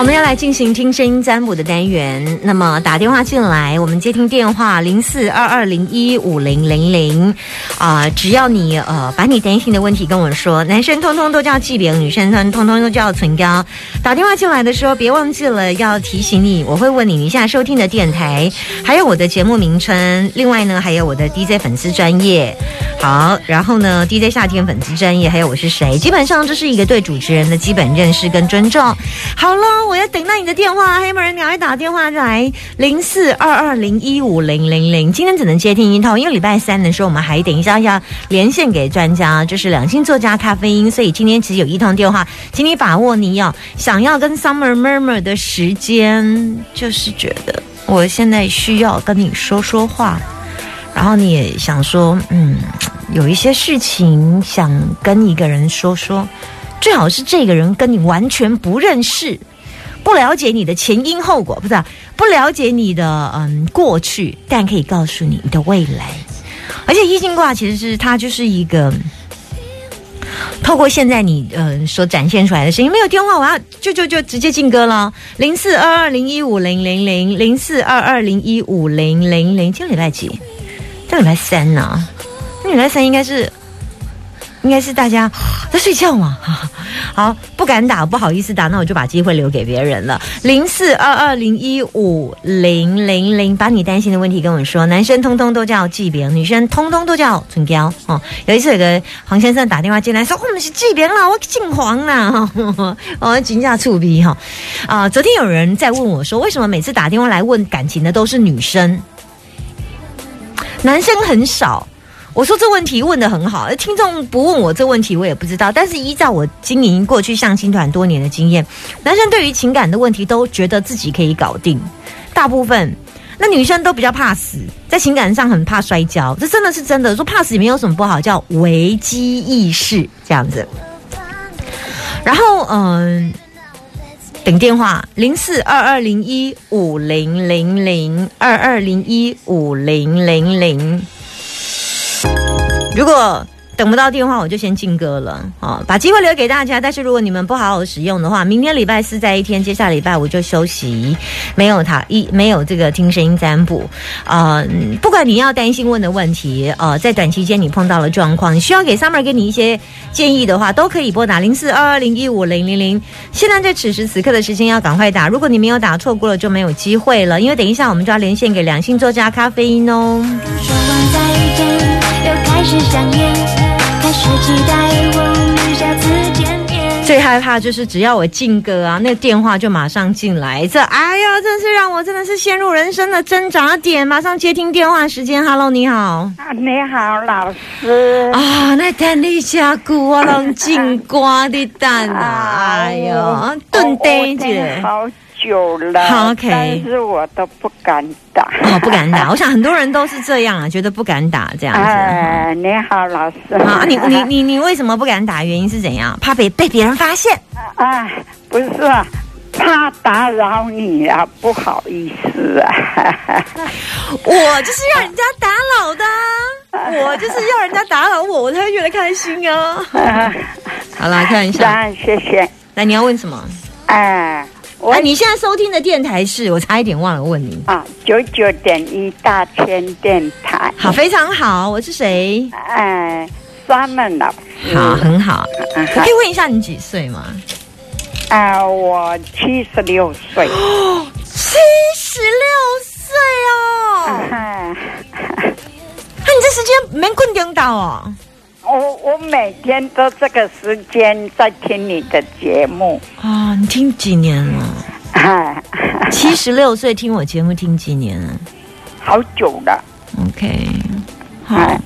我们要来进行听声音占卜的单元。那么打电话进来，我们接听电话零四二二零一五零零零啊，只要你呃把你担心的问题跟我说，男生通通都叫季饼，女生通通通都叫存膏。打电话进来的时候，别忘记了要提醒你，我会问你你现在收听的电台，还有我的节目名称，另外呢还有我的 DJ 粉丝专业。好，然后呢 DJ 夏天粉丝专业，还有我是谁，基本上这是一个对主持人的基本认识跟尊重。好了。我要等到你的电话，黑门人，赶快打电话来零四二二零一五零零零。今天只能接听一通，因为礼拜三的时候我们还等一下要连线给专家，就是两性作家咖啡因，所以今天只有一通电话，请你把握你要想要跟 Summer Murmur 的时间，就是觉得我现在需要跟你说说话，然后你也想说，嗯，有一些事情想跟一个人说说，最好是这个人跟你完全不认识。不了解你的前因后果，不是不了解你的嗯过去，但可以告诉你你的未来。而且易经卦其实是它就是一个透过现在你呃所展现出来的声音。没有电话，我要就就就直接进歌了。零四二二零一五零零零零四二二零一五零零零。今天礼拜几？这礼拜三呢？那礼拜三应该是应该是大家在睡觉嘛？好，不敢打，不好意思打，那我就把机会留给别人了。零四二二零一五零零零，把你担心的问题跟我说。男生通通都叫季饼，女生通通都叫春娇。哦，有一次有个黄先生打电话进来，说我们是季饼啦，我姓黄啦，我 惊讶触鼻哈。啊，昨天有人在问我说，为什么每次打电话来问感情的都是女生，男生很少？我说这问题问的很好，听众不问我这问题，我也不知道。但是依照我经营过去相亲团多年的经验，男生对于情感的问题都觉得自己可以搞定，大部分那女生都比较怕死，在情感上很怕摔跤，这真的是真的。说怕死也没有什么不好，叫危机意识这样子。然后嗯，等电话零四二二零一五零零零二二零一五零零零。如果等不到电话，我就先进歌了啊！把机会留给大家。但是如果你们不好好使用的话，明天礼拜四在一天，接下礼拜五就休息，没有他一没有这个听声音占卜啊！不管你要担心问的问题，呃，在短期间你碰到了状况，你需要给 Summer 给你一些建议的话，都可以拨打零四二二零一五零零零。现在在此时此刻的时间要赶快打，如果你没有打错过了就没有机会了，因为等一下我们就要连线给两性作家咖啡因哦。说开始想念，开始期待我们下次见面。最害怕就是只要我进歌啊，那电话就马上进来。这哎呀，真是让我真的是陷入人生的挣扎点。马上接听电话时间，Hello，你好。啊，你好，老师。啊，那等你下鼓我能进瓜的蛋 啊！哎呦，炖呆着。久了，OK，但是我都不敢打，哦，不敢打。我想很多人都是这样啊，觉得不敢打这样子。哎，你好，老师。啊，你你你你为什么不敢打？原因是怎样？怕被被别人发现？哎，不是，怕打扰你啊，不好意思啊。我就是要人家打扰的，我就是要人家打扰我，我才会觉得开心啊。好了，看一下，谢谢。来，你要问什么？哎。哎，你现在收听的电台是我差一点忘了问你啊，九九点一大千电台。好，非常好，我是谁？哎，专门的。好，很好。可以问一下你几岁吗？啊，我七十六岁。哦，七十六岁哦。那你这时间没困顶到哦？我我每天都这个时间在听你的节目啊！你听几年了？七十六岁听我节目听几年了？好久了。OK，好。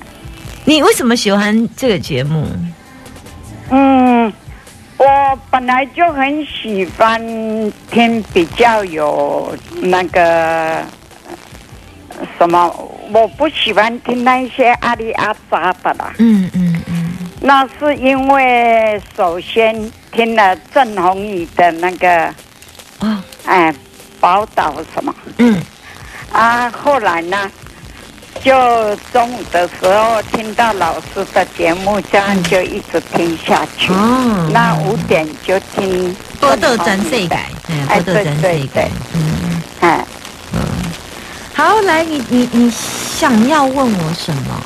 你为什么喜欢这个节目？嗯，我我本来就很喜欢听比较有那个呃什么，我不喜欢听那些阿里阿扎的啦。嗯嗯嗯，那是因为首先听了郑红宇的那个哦，哎宝岛什么？嗯。啊，后来呢，就中午的时候听到老师的节目，这样就一直听下去。哦，那五点就听波豆真世界，哎，哎波豆真世界对对对，嗯，哎，好，来，你你你想要问我什么？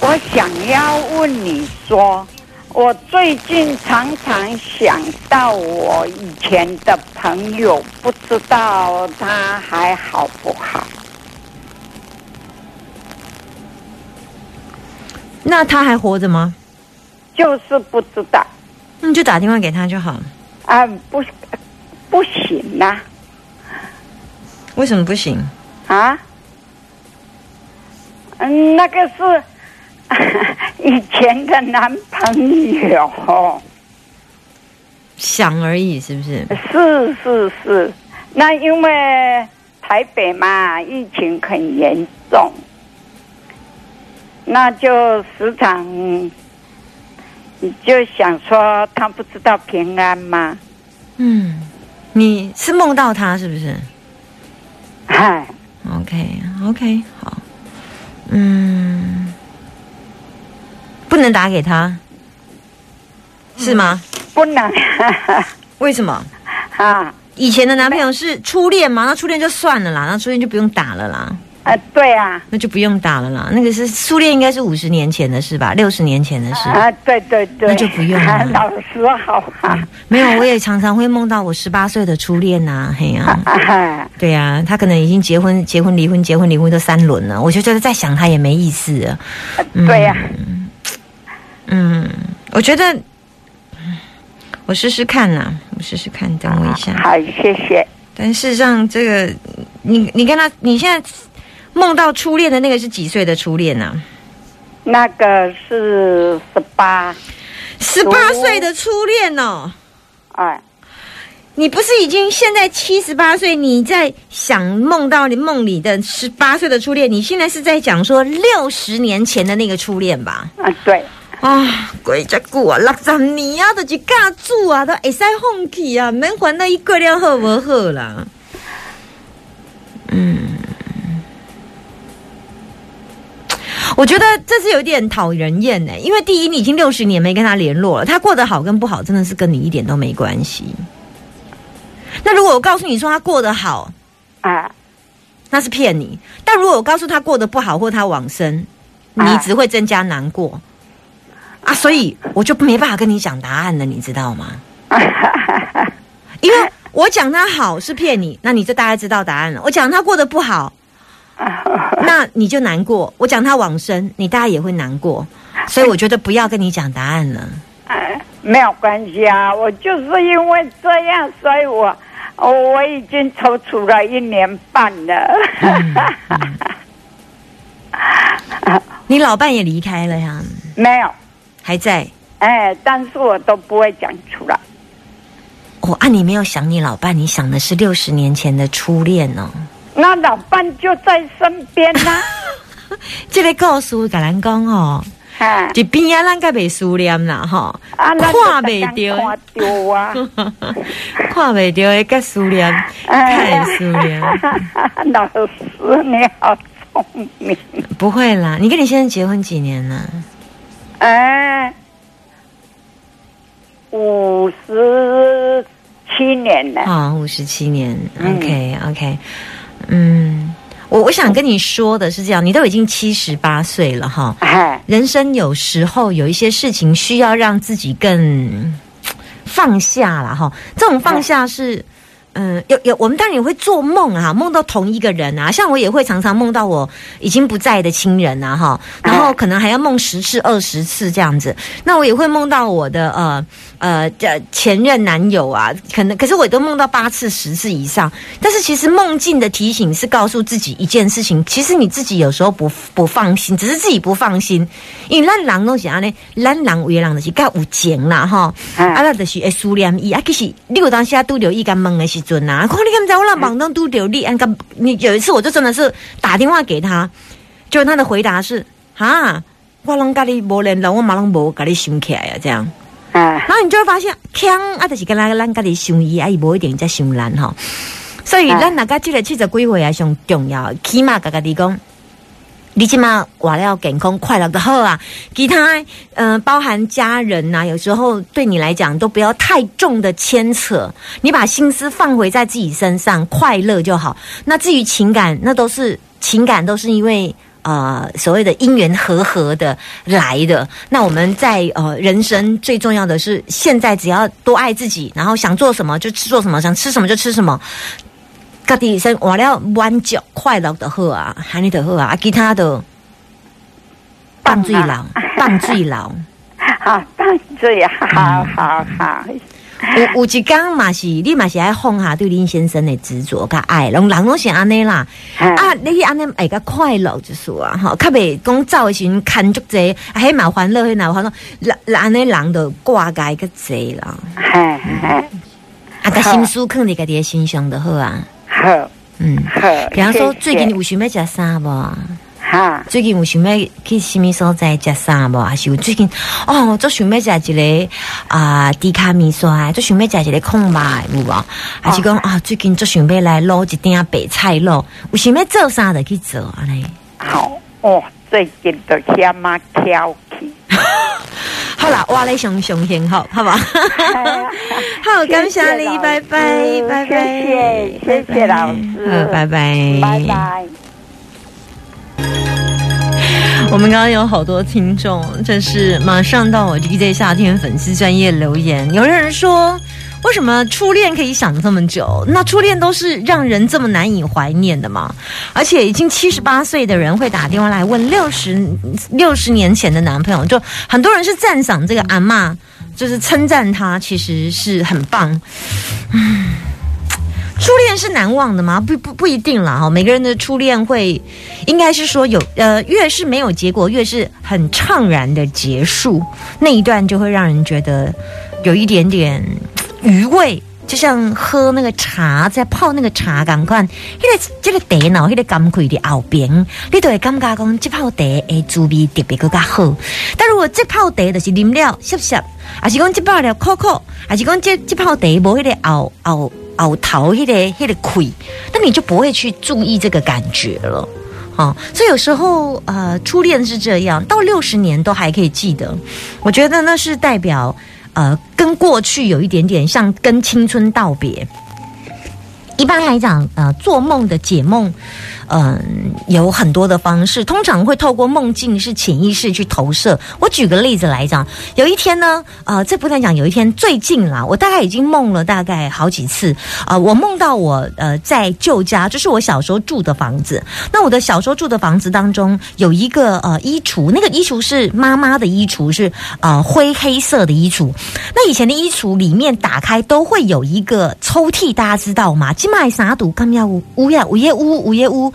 我想要问你说，我最近常常想到我以前的朋友，不知道他还好不好？那他还活着吗？就是不知道那你就打电话给他就好。啊，不不行呐为什么不行？啊嗯，那个是 以前的男朋友。想而已，是不是？是是是，那因为台北嘛，疫情很严重，那就时常你就想说他不知道平安吗？嗯，你是梦到他是不是嗨，？OK OK，好，嗯，不能打给他，是吗？不能为什么？啊以前的男朋友是初恋嘛？那初恋就算了啦，那初恋就不用打了啦，啊，对啊那就不用打了啦。那个是初恋，应该是五十年前的事吧？六十年前的事。啊，对对对，那就不用了 老师好啊，没有，我也常常会梦到我十八岁的初恋呐、嘿呀、啊对呀、他可能已经结婚、结婚、离婚、结婚、离婚都三轮了，我就觉得再想他也没意思了。对呀、嗯，我觉得，嗯我试试看啦，我试试看，等我一下。好，谢谢。但事实上，这个你你跟他，你现在梦到初恋的那个是几岁的初恋啊？那个是十八，十八岁的初恋哦。哎，你不是已经现在七十八岁？你在想梦到你梦里的十八岁的初恋？你现在是在讲说六十年前的那个初恋吧？啊，对，啊，鬼只久啊，六十年啊，就是嫁住啊，都会使放弃啊，免烦恼伊过了好无好啦。嗯，我觉得这是有点讨人厌呢，因为第一，你已经六十年没跟他联络了，他过得好跟不好，真的是跟你一点都没关系。那如果我告诉你说他过得好，啊，那是骗你；但如果我告诉他过得不好或他往生，你啊只会增加难过啊，所以我就没办法跟你讲答案了，你知道吗？因为我讲他好是骗你，那你就大概知道答案了。我讲他过得不好，那你就难过；我讲他往生，你大概也会难过。所以我觉得不要跟你讲答案了。哎，没有关系啊，我就是因为这样，所以我我我已经踌躇了一年半了。你老伴也离开了呀，没有，还在。哎，但是我都不会讲出来。哦，啊，你没有想你老伴，你想的是六十年前的初恋哦。那老伴就在身边呐、这个故事甲咱讲哦，啊，一边啊，咱个袂思念啦，吼，啊，看袂到看到啊，看袂到的个思念，太思念。老师你好聪明，不会啦，你跟你先生结婚几年了？哎，五十七年了，啊，五十七年。嗯。OK OK，嗯，我我想跟你说的是这样，你都已经七十八岁了哈，哎，人生有时候有一些事情需要让自己更放下了哈。这种放下是嗯，有有，我们当然也会做梦啊，梦到同一个人啊，像我也会常常梦到我已经不在的亲人啊，哈，然后可能还要梦十次、二十次这样子。那我也会梦到我的呃呃前任男友啊，可能可是我都梦到八次、十次以上。但是其实梦境的提醒是告诉自己一件事情，其实你自己有时候不不放心，只是自己不放心。因为烂狼东西啊，呢烂狼为狼的是较有情啦，哈，啊那就是会思念伊啊，其实你有当下都留意干梦的时。准啊！看你看在我那网上都着你，安个你有一次我就真的是打电话给他，就他的回答是哈，我拢跟你无联络，我马上无跟你想起来啊，这样。然后你就会发现，强啊，就是跟咱咱跟你相依啊，伊无一定在相难哈。所以咱大家记得七十几岁啊，上重要，起码个个地讲。你起码我要健康快乐的好啊，其他嗯，包含家人呐，有时候对你来讲都不要太重的牵扯，你把心思放回在自己身上，快乐就好。那至于情感，那都是情感，都是因为呃所谓的因缘和合的来的。那我们在呃人生最重要的是，现在只要多爱自己，然后想做什么就做什么，想吃什么就吃什么。家己先活了满足快乐的好啊，喊你的好啊，啊其他的放水老，放水老，好放最好好好。有有一讲嘛是，你嘛是爱放下对林先生的执着甲爱，拢人拢是安尼啦。啊，你安尼会较快乐就是啊，吼，较袂讲走的时阵牵足济，还蛮欢乐，还蛮欢乐，人安尼人就挂介个济啦。嘿嘿，啊，甲心思放伫家己的心上就好啊。好，嗯，好。比方说，最近有想要食啥无？哈，最近有想要去什么所在食啥无？还是有最近哦，就想要食一个啊，低卡米刷，就想要食一个空白，有无？还是讲啊，最近就想要来捞一点白菜肉，有想要做啥的去做啊？嘞，好哦，最近都嫌嘛挑剔。好啦，我来上上幸好，好吧？好，感谢你，拜拜，拜拜，谢谢，谢谢老师，拜拜，拜拜。我们刚刚有好多听众，这是马上到我 DJ 夏天粉丝专业留言，有人说。为什么初恋可以想这么久？那初恋都是让人这么难以怀念的吗？而且已经七十八岁的人会打电话来问六十六十年前的男朋友，就很多人是赞赏这个阿妈，就是称赞他，其实是很棒。嗯，初恋是难忘的吗？不不不一定啦哈。每个人的初恋会，应该是说有呃，越是没有结果，越是很怅然的结束那一段，就会让人觉得有一点点。余味就像喝那个茶，在泡那个茶，赶快，迄个这个茶脑，迄个甘苦的后边，你都会感觉讲这泡茶诶滋味特别更加好。但如果这泡茶就是啉了涩涩，还是讲这泡了苦苦，还是讲这这泡茶无迄个熬熬熬头迄个迄个苦，那你就不会去注意这个感觉了。哦，所以有时候呃，初恋是这样，到六十年都还可以记得，我觉得那是代表。呃，跟过去有一点点像，跟青春道别。一般来讲，呃，做梦的解梦。嗯，有很多的方式，通常会透过梦境是潜意识去投射。我举个例子来讲，有一天呢，呃，这不能讲，有一天最近啦，我大概已经梦了大概好几次啊，我梦到我呃在旧家，就是我小时候住的房子。那我的小时候住的房子当中有一个呃衣橱，那个衣橱是妈妈的衣橱，是呃灰黑色的衣橱。那以前的衣橱里面打开都会有一个抽屉，大家知道吗？金麦啥毒？刚要乌乌呀，乌耶乌乌耶乌。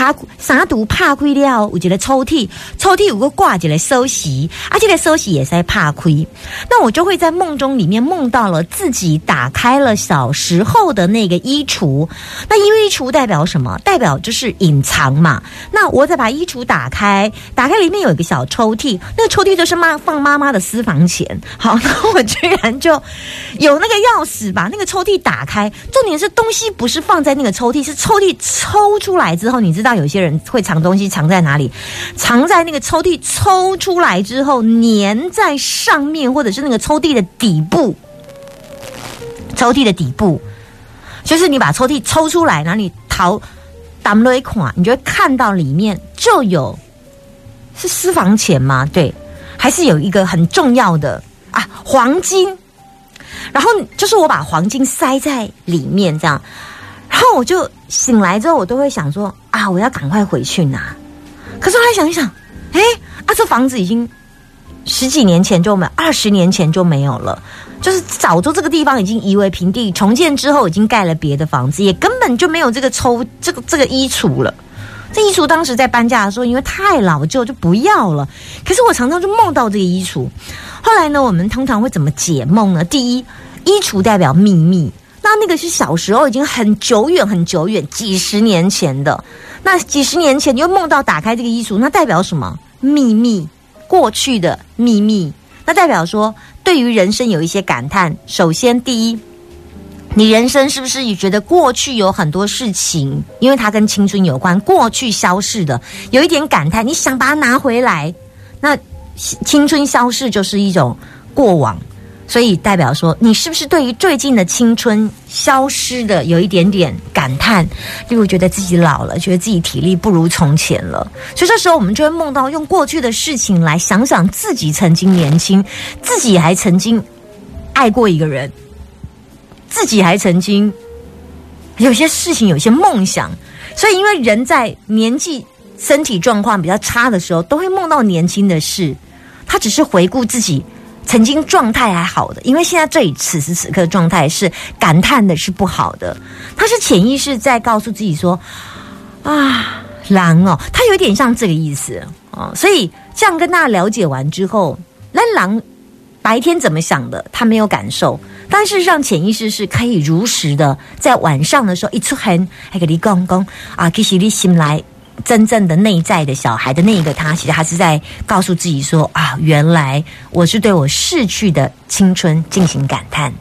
怕三毒怕亏了，有一个抽屉，抽屉有个挂一个收息，而且个收息也在怕亏。那我就会在梦中里面梦到了自己打开了小时候的那个衣橱。那衣橱代表什么？代表就是隐藏嘛。那我再把衣橱打开，打开里面有一个小抽屉，那个抽屉就是妈放妈妈的私房钱。好，那我居然就有那个钥匙把那个抽屉打开。重点是东西不是放在那个抽屉，是抽屉抽出来之后，你知道。有些人会藏东西，藏在哪里？藏在那个抽屉抽出来之后，粘在上面，或者是那个抽屉的底部。抽屉的底部，就是你把抽屉抽出来，然后你掏打了一款，你就会看到里面就有是私房钱吗？对，还是有一个很重要的啊，黄金。然后就是我把黄金塞在里面这样，然后我就醒来之后，我都会想说啊，我要赶快回去拿。可是后来想一想，哎，啊，这房子已经十几年前就没，二十年前就没有了，就是早就这个地方已经夷为平地，重建之后已经盖了别的房子，也根本就没有这个抽这个这个衣橱了。这衣橱当时在搬家的时候，因为太老旧就不要了。可是我常常就梦到这个衣橱。后来呢，我们通常会怎么解梦呢？第一，衣橱代表秘密，那那个是小时候已经很久远、很久远、几十年前的。那几十年前你又梦到打开这个衣橱，那代表什么？秘密，过去的秘密。那代表说，对于人生有一些感叹。首先，第一。你人生是不是也觉得过去有很多事情，因为它跟青春有关，过去消逝的，有一点感叹，你想把它拿回来？那青春消逝就是一种过往，所以代表说，你是不是对于最近的青春消失的有一点点感叹？例如觉得自己老了，觉得自己体力不如从前了，所以这时候我们就会梦到用过去的事情来想想自己曾经年轻，自己还曾经爱过一个人。自己还曾经有些事情，有些梦想，所以因为人在年纪、身体状况比较差的时候，都会梦到年轻的事。他只是回顾自己曾经状态还好的，因为现在这里此时此刻状态是感叹的是不好的。他是潜意识在告诉自己说：“啊，狼哦，他有点像这个意思哦。”所以这样跟大家了解完之后，那狼白天怎么想的，他没有感受。但事实上，潜意识是可以如实的在晚上的时候一出痕，还给你讲讲啊，其实你醒来真正的内在的小孩的那一个他，其实他是在告诉自己说啊，原来我是对我逝去的青春进行感叹。